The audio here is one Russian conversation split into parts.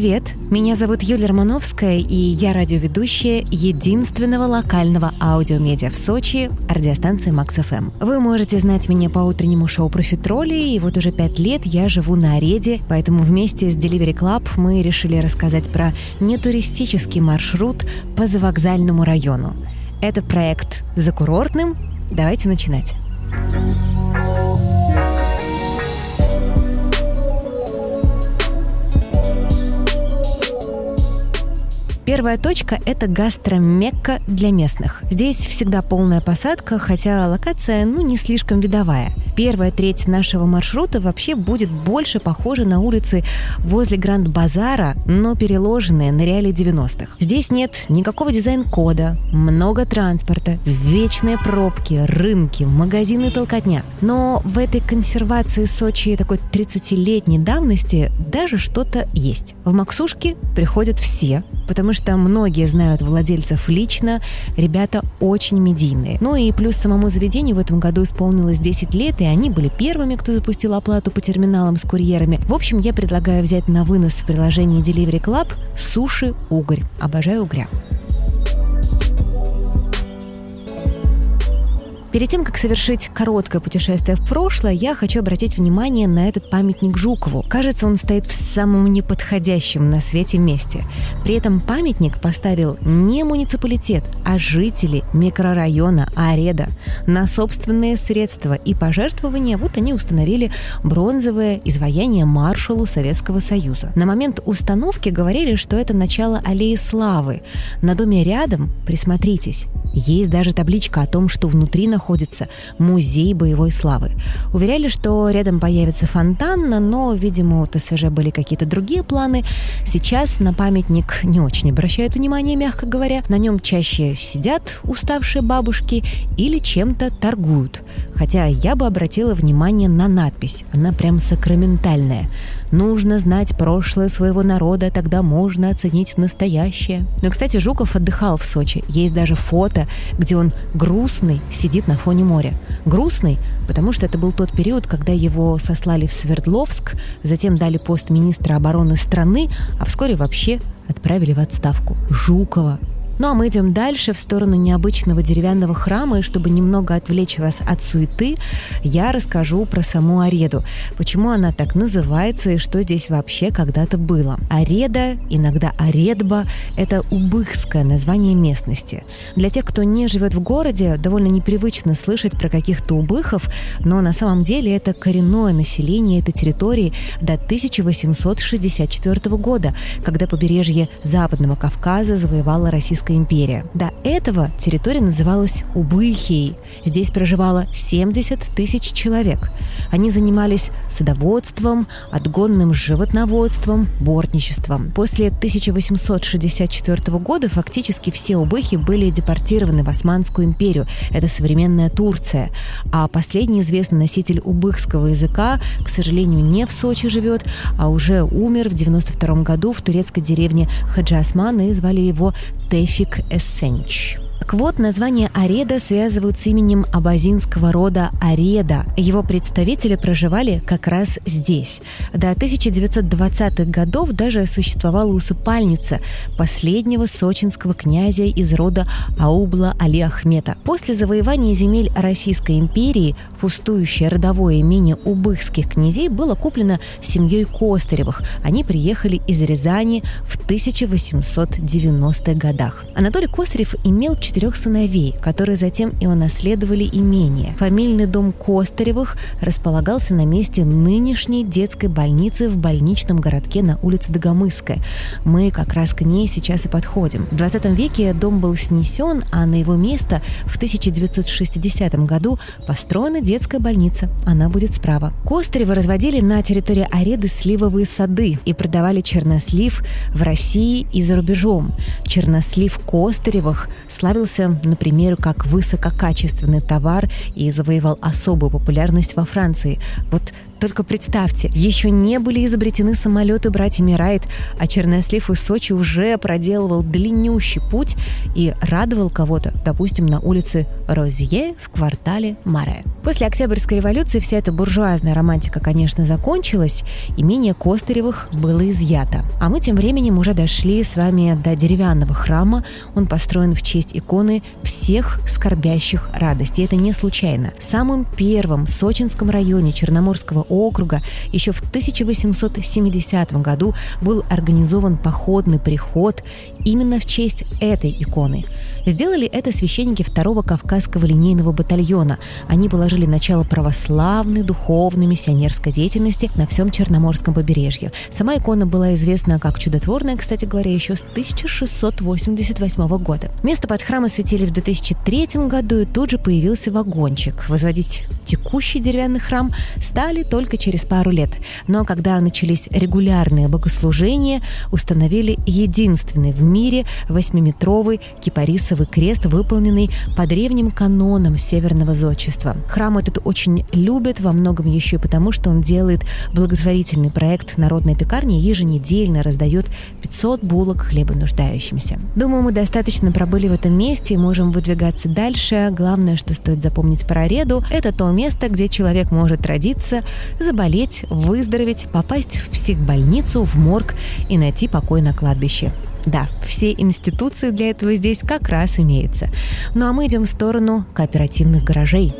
привет! Меня зовут Юлия Романовская, и я радиоведущая единственного локального аудиомедиа в Сочи, радиостанции Макс ФМ. Вы можете знать меня по утреннему шоу про фитроли, и вот уже пять лет я живу на Ареде, поэтому вместе с Delivery Club мы решили рассказать про нетуристический маршрут по завокзальному району. Это проект «За курортным». Давайте начинать. Первая точка – это гастромекка для местных. Здесь всегда полная посадка, хотя локация, ну, не слишком видовая. Первая треть нашего маршрута вообще будет больше похожа на улицы возле Гранд-Базара, но переложенные на реалии 90-х. Здесь нет никакого дизайн-кода, много транспорта, вечные пробки, рынки, магазины толкотня. Но в этой консервации Сочи такой 30-летней давности даже что-то есть. В Максушке приходят все, потому что многие знают владельцев лично, ребята очень медийные. Ну и плюс самому заведению в этом году исполнилось 10 лет, и они были первыми, кто запустил оплату по терминалам с курьерами. В общем, я предлагаю взять на вынос в приложении Delivery Club суши угорь. Обожаю угря. Перед тем, как совершить короткое путешествие в прошлое, я хочу обратить внимание на этот памятник Жукову. Кажется, он стоит в самом неподходящем на свете месте. При этом памятник поставил не муниципалитет, а жители микрорайона Ареда. На собственные средства и пожертвования вот они установили бронзовое изваяние маршалу Советского Союза. На момент установки говорили, что это начало аллеи славы. На доме рядом, присмотритесь, есть даже табличка о том, что внутри находится музей боевой славы. Уверяли, что рядом появится фонтан, но, видимо, у ТСЖ были какие-то другие планы. Сейчас на памятник не очень обращают внимание, мягко говоря. На нем чаще сидят уставшие бабушки или чем-то торгуют. Хотя я бы обратила внимание на надпись. Она прям сакраментальная. Нужно знать прошлое своего народа, тогда можно оценить настоящее. Но, кстати, Жуков отдыхал в Сочи. Есть даже фото, где он грустный сидит на фоне моря. Грустный, потому что это был тот период, когда его сослали в Свердловск, затем дали пост министра обороны страны, а вскоре вообще отправили в отставку. Жукова. Ну а мы идем дальше в сторону необычного деревянного храма, и чтобы немного отвлечь вас от суеты, я расскажу про саму Ареду, почему она так называется и что здесь вообще когда-то было. Ареда, иногда Аредба, это убыхское название местности. Для тех, кто не живет в городе, довольно непривычно слышать про каких-то убыхов, но на самом деле это коренное население этой территории до 1864 года, когда побережье Западного Кавказа завоевала Российская Российская империя. До этого территория называлась Убыхией. Здесь проживало 70 тысяч человек. Они занимались садоводством, отгонным животноводством, бортничеством. После 1864 года фактически все убыхи были депортированы в Османскую империю. Это современная Турция. А последний известный носитель убыхского языка, к сожалению, не в Сочи живет, а уже умер в 92 году в турецкой деревне Хаджи Осман и звали его Tefik Essente. É Так вот, название Ареда связывают с именем абазинского рода Ареда. Его представители проживали как раз здесь. До 1920-х годов даже существовала усыпальница последнего сочинского князя из рода Аубла Али Ахмета. После завоевания земель Российской империи пустующее родовое имение убыхских князей было куплено семьей Костыревых. Они приехали из Рязани в 1890-х годах. Анатолий Костырев имел четыре четырех сыновей, которые затем и унаследовали имение. Фамильный дом Костаревых располагался на месте нынешней детской больницы в больничном городке на улице Дагомысская. Мы как раз к ней сейчас и подходим. В 20 веке дом был снесен, а на его место в 1960 году построена детская больница. Она будет справа. Костаревы разводили на территории Ареды сливовые сады и продавали чернослив в России и за рубежом. Чернослив Костаревых славился рассматривался, например, как высококачественный товар и завоевал особую популярность во Франции. Вот Только представьте, еще не были изобретены самолеты братьями Райт, а Чернослив из Сочи уже проделывал длиннющий путь и радовал кого-то, допустим, на улице Розье в квартале Маре. После Октябрьской революции вся эта буржуазная романтика, конечно, закончилась, имение Костыревых было изъято. А мы тем временем уже дошли с вами до деревянного храма. Он построен в честь иконы всех скорбящих радости. Это не случайно. Самым первым в Сочинском районе Черноморского округа еще в 1870 году был организован походный приход именно в честь этой иконы. Сделали это священники второго Кавказского линейного батальона. Они положили начало православной, духовной, миссионерской деятельности на всем Черноморском побережье. Сама икона была известна как чудотворная, кстати говоря, еще с 1688 года. Место под храм осветили в 2003 году, и тут же появился вагончик. Возводить текущий деревянный храм стали только через пару лет. Но когда начались регулярные богослужения, установили единственный в мире восьмиметровый кипарисовый крест, выполненный по древним канонам северного зодчества. Храм этот очень любят во многом еще и потому, что он делает благотворительный проект «Народная пекарня» и еженедельно раздает 500 булок хлеба нуждающимся. Думаю, мы достаточно пробыли в этом месте и можем выдвигаться дальше. Главное, что стоит запомнить про Реду, это то место, где человек может родиться, заболеть, выздороветь, попасть в психбольницу, в морг и найти покой на кладбище. Да, все институции для этого здесь как раз имеются. Ну а мы идем в сторону кооперативных гаражей.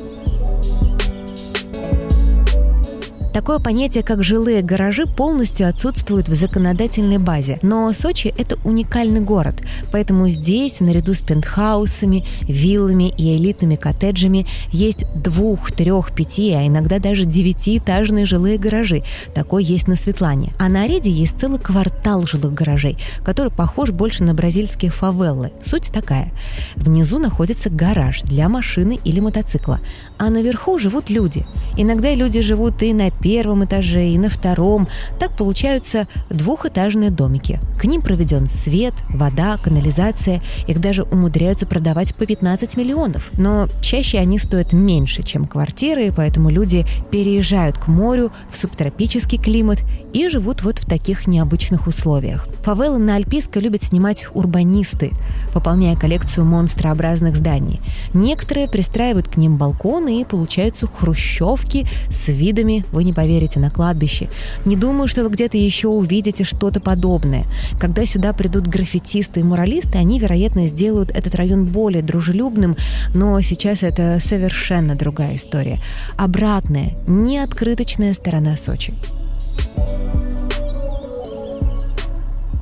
Такое понятие, как жилые гаражи, полностью отсутствует в законодательной базе. Но Сочи – это уникальный город, поэтому здесь, наряду с пентхаусами, виллами и элитными коттеджами, есть двух, трех, пяти, а иногда даже девятиэтажные жилые гаражи. Такой есть на Светлане. А на Ареде есть целый квартал жилых гаражей, который похож больше на бразильские фавеллы. Суть такая. Внизу находится гараж для машины или мотоцикла, а наверху живут люди. Иногда люди живут и на первом этаже и на втором. Так получаются двухэтажные домики. К ним проведен свет, вода, канализация. Их даже умудряются продавать по 15 миллионов. Но чаще они стоят меньше, чем квартиры, поэтому люди переезжают к морю в субтропический климат и живут вот в таких необычных условиях. Фавелы на Альпийской любят снимать урбанисты, пополняя коллекцию монстрообразных зданий. Некоторые пристраивают к ним балконы и получаются хрущевки с видами, вы не поверите, на кладбище. Не думаю, что вы где-то еще увидите что-то подобное. Когда сюда придут граффитисты и муралисты, они, вероятно, сделают этот район более дружелюбным, но сейчас это совершенно другая история. Обратная, неоткрыточная сторона Сочи.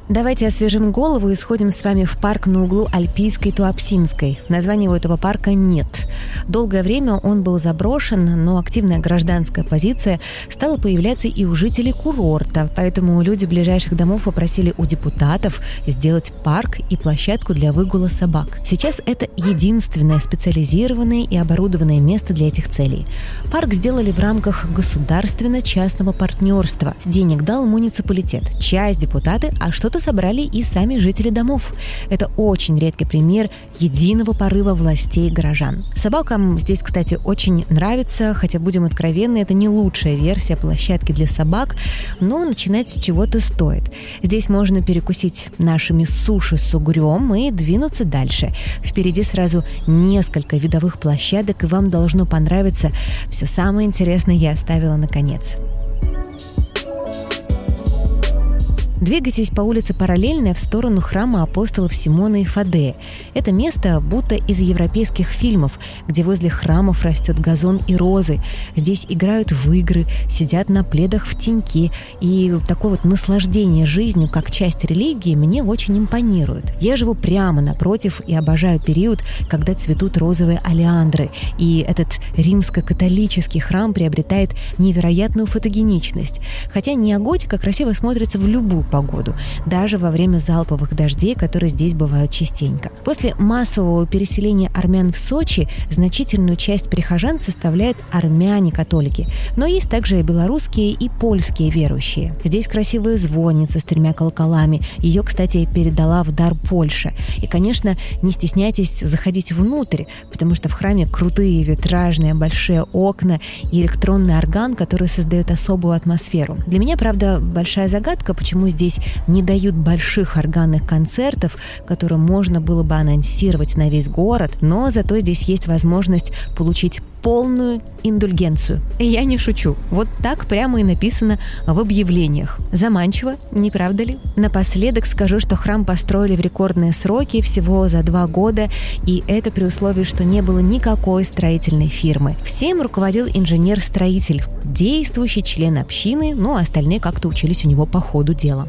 Давайте освежим голову и сходим с вами в парк на углу Альпийской и Туапсинской. Названия у этого парка нет. Долгое время он был заброшен, но активная гражданская позиция стала появляться и у жителей курорта. Поэтому люди ближайших домов попросили у депутатов сделать парк и площадку для выгула собак. Сейчас это единственное специализированное и оборудованное место для этих целей. Парк сделали в рамках государственно-частного партнерства. Денег дал муниципалитет, часть депутаты, а что-то что собрали и сами жители домов. Это очень редкий пример единого порыва властей и горожан. Собакам здесь, кстати, очень нравится, хотя, будем откровенны, это не лучшая версия площадки для собак, но начинать с чего-то стоит. Здесь можно перекусить нашими суши с угрем и двинуться дальше. Впереди сразу несколько видовых площадок, и вам должно понравиться. Все самое интересное я оставила наконец. Двигайтесь по улице параллельно в сторону храма апостолов Симона и Фадея. Это место будто из европейских фильмов, где возле храмов растет газон и розы. Здесь играют в игры, сидят на пледах в теньке. И такое вот наслаждение жизнью как часть религии мне очень импонирует. Я живу прямо напротив и обожаю период, когда цветут розовые алиандры. И этот римско-католический храм приобретает невероятную фотогеничность. Хотя неоготика красиво смотрится в любую погоду, даже во время залповых дождей, которые здесь бывают частенько. После массового переселения армян в Сочи значительную часть прихожан составляют армяне-католики, но есть также и белорусские и польские верующие. Здесь красивая звонница с тремя колоколами. Ее, кстати, передала в дар Польша. И, конечно, не стесняйтесь заходить внутрь, потому что в храме крутые витражные большие окна и электронный орган, который создает особую атмосферу. Для меня, правда, большая загадка, почему здесь не дают больших органных концертов, которые можно было бы анонсировать на весь город, но зато здесь есть возможность получить полную индульгенцию. Я не шучу. Вот так прямо и написано в объявлениях. Заманчиво, не правда ли? Напоследок скажу, что храм построили в рекордные сроки, всего за два года, и это при условии, что не было никакой строительной фирмы. Всем руководил инженер-строитель, действующий член общины, ну а остальные как-то учились у него по ходу дела.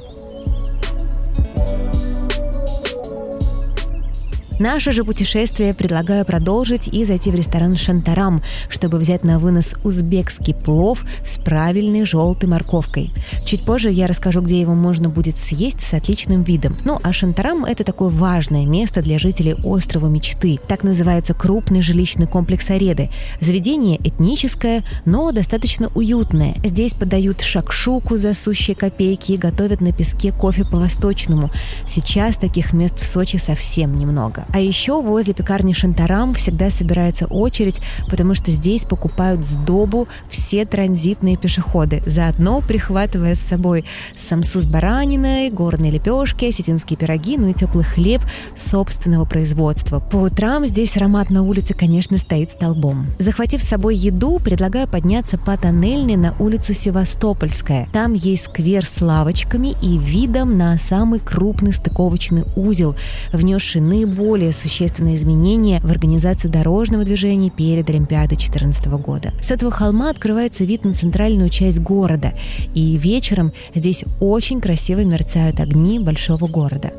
Наше же путешествие предлагаю продолжить и зайти в ресторан «Шантарам», чтобы взять на вынос узбекский плов с правильной желтой морковкой. Чуть позже я расскажу, где его можно будет съесть с отличным видом. Ну, а «Шантарам» — это такое важное место для жителей острова Мечты. Так называется крупный жилищный комплекс Ареды. Заведение этническое, но достаточно уютное. Здесь подают шакшуку за сущие копейки и готовят на песке кофе по-восточному. Сейчас таких мест в Сочи совсем немного. А еще возле пекарни Шантарам всегда собирается очередь, потому что здесь покупают сдобу все транзитные пешеходы, заодно прихватывая с собой самсу с бараниной, горные лепешки, осетинские пироги, ну и теплый хлеб собственного производства. По утрам здесь аромат на улице, конечно, стоит столбом. Захватив с собой еду, предлагаю подняться по тоннельной на улицу Севастопольская. Там есть сквер с лавочками и видом на самый крупный стыковочный узел, внесший наиболее более существенные изменения в организацию дорожного движения перед Олимпиадой 2014 года. С этого холма открывается вид на центральную часть города, и вечером здесь очень красиво мерцают огни большого города.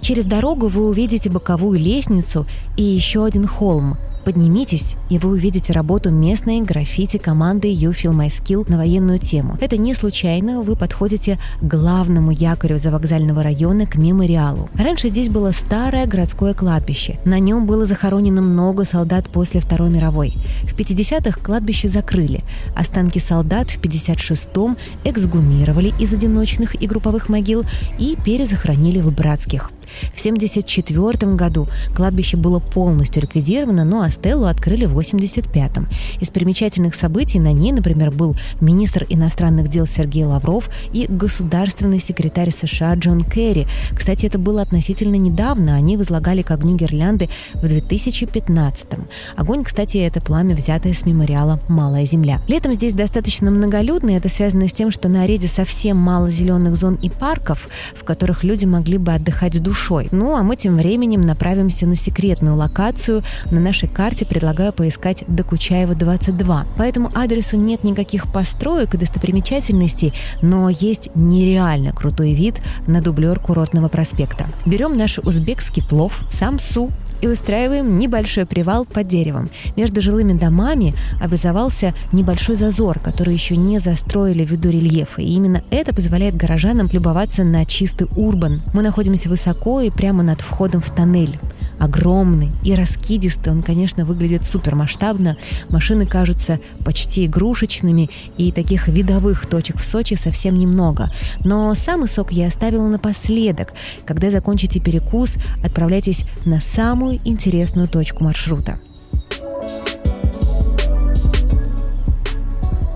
Через дорогу вы увидите боковую лестницу и еще один холм, Поднимитесь, и вы увидите работу местной граффити команды You Feel My Skill на военную тему. Это не случайно, вы подходите к главному якорю завокзального района, к мемориалу. Раньше здесь было старое городское кладбище. На нем было захоронено много солдат после Второй мировой. В 50-х кладбище закрыли. Останки солдат в 56-м эксгумировали из одиночных и групповых могил и перезахоронили в братских. В 1974 году кладбище было полностью ликвидировано, но Астеллу открыли в 1985. Из примечательных событий на ней, например, был министр иностранных дел Сергей Лавров и государственный секретарь США Джон Керри. Кстати, это было относительно недавно, они возлагали к огню гирлянды в 2015. Огонь, кстати, это пламя, взятое с мемориала «Малая земля». Летом здесь достаточно многолюдно, и это связано с тем, что на Ареде совсем мало зеленых зон и парков, в которых люди могли бы отдыхать с душой душой. Ну, а мы тем временем направимся на секретную локацию. На нашей карте предлагаю поискать Докучаева 22. По этому адресу нет никаких построек и достопримечательностей, но есть нереально крутой вид на дублер курортного проспекта. Берем наш узбекский плов, самсу, и устраиваем небольшой привал под деревом. Между жилыми домами образовался небольшой зазор, который еще не застроили ввиду рельефа. И именно это позволяет горожанам любоваться на чистый урбан. Мы находимся высоко и прямо над входом в тоннель огромный и раскидистый. Он, конечно, выглядит супер масштабно. Машины кажутся почти игрушечными, и таких видовых точек в Сочи совсем немного. Но самый сок я оставила напоследок. Когда закончите перекус, отправляйтесь на самую интересную точку маршрута.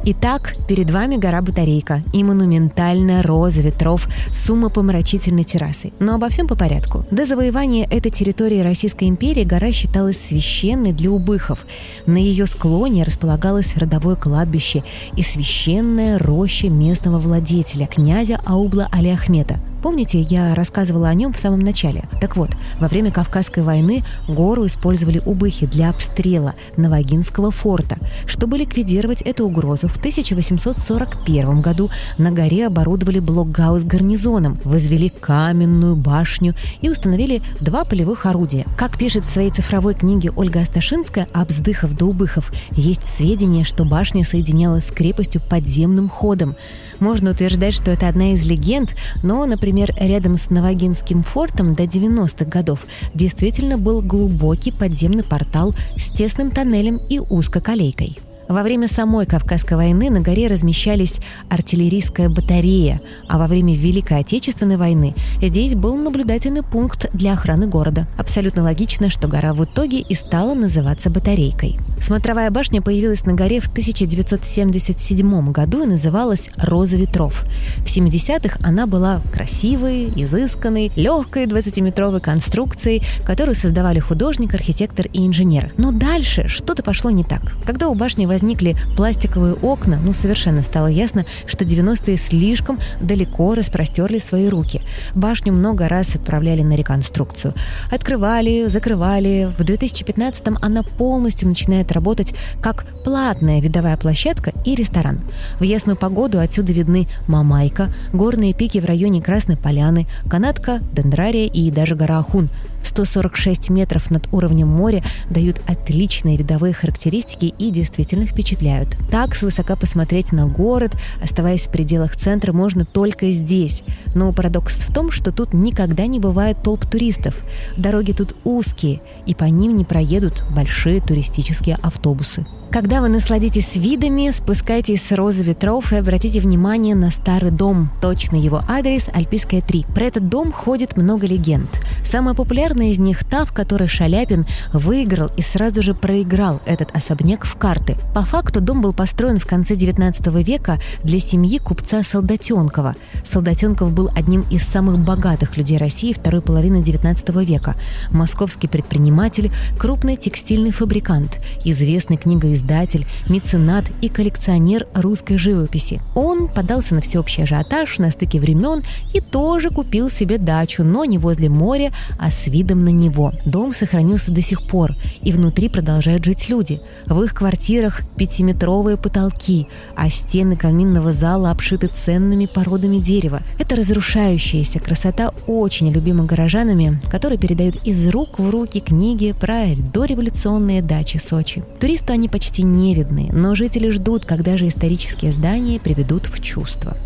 Итак, перед вами гора Батарейка и монументальная роза ветров с умопомрачительной террасой. Но обо всем по порядку. До завоевания этой территории Российской империи гора считалась священной для убыхов. На ее склоне располагалось родовое кладбище и священная роща местного владетеля, князя Аубла Али Ахмета – Помните, я рассказывала о нем в самом начале? Так вот, во время Кавказской войны гору использовали убыхи для обстрела Новогинского форта. Чтобы ликвидировать эту угрозу, в 1841 году на горе оборудовали блокгаус гарнизоном, возвели каменную башню и установили два полевых орудия. Как пишет в своей цифровой книге Ольга Асташинская «Обздыхов до убыхов», есть сведения, что башня соединялась с крепостью подземным ходом. Можно утверждать, что это одна из легенд, но, например, рядом с Новогинским фортом до 90-х годов действительно был глубокий подземный портал с тесным тоннелем и узкоколейкой. Во время самой Кавказской войны на горе размещались артиллерийская батарея, а во время Великой Отечественной войны здесь был наблюдательный пункт для охраны города. Абсолютно логично, что гора в итоге и стала называться батарейкой. Смотровая башня появилась на горе в 1977 году и называлась «Роза ветров». В 70-х она была красивой, изысканной, легкой 20-метровой конструкцией, которую создавали художник, архитектор и инженер. Но дальше что-то пошло не так. Когда у башни возник возникли пластиковые окна, ну, совершенно стало ясно, что 90-е слишком далеко распростерли свои руки. Башню много раз отправляли на реконструкцию. Открывали, закрывали. В 2015-м она полностью начинает работать как платная видовая площадка и ресторан. В ясную погоду отсюда видны Мамайка, горные пики в районе Красной Поляны, канатка, дендрария и даже гора Ахун, 146 метров над уровнем моря дают отличные видовые характеристики и действительно впечатляют. Так свысока посмотреть на город, оставаясь в пределах центра, можно только здесь. Но парадокс в том, что тут никогда не бывает толп туристов. Дороги тут узкие, и по ним не проедут большие туристические автобусы. Когда вы насладитесь видами, спускайтесь с розы ветров и обратите внимание на старый дом. Точно его адрес – Альпийская 3. Про этот дом ходит много легенд. Самая популярная из них та, в которой Шаляпин выиграл и сразу же проиграл этот особняк в карты. По факту дом был построен в конце 19 века для семьи купца Солдатенкова. Солдатенков был одним из самых богатых людей России второй половины 19 века. Московский предприниматель, крупный текстильный фабрикант, известный книгоиздатель издатель, меценат и коллекционер русской живописи. Он подался на всеобщий ажиотаж на стыке времен и тоже купил себе дачу, но не возле моря, а с видом на него. Дом сохранился до сих пор, и внутри продолжают жить люди. В их квартирах пятиметровые потолки, а стены каминного зала обшиты ценными породами дерева. Это разрушающаяся красота очень любима горожанами, которые передают из рук в руки книги про дореволюционные дачи Сочи. Туристу они почти почти не видны, но жители ждут, когда же исторические здания приведут в чувство.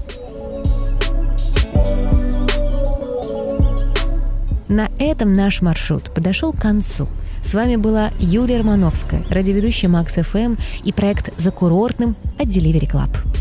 На этом наш маршрут подошел к концу. С вами была Юлия Романовская, радиоведущая Макс ФМ и проект «За курортным» от Delivery Club.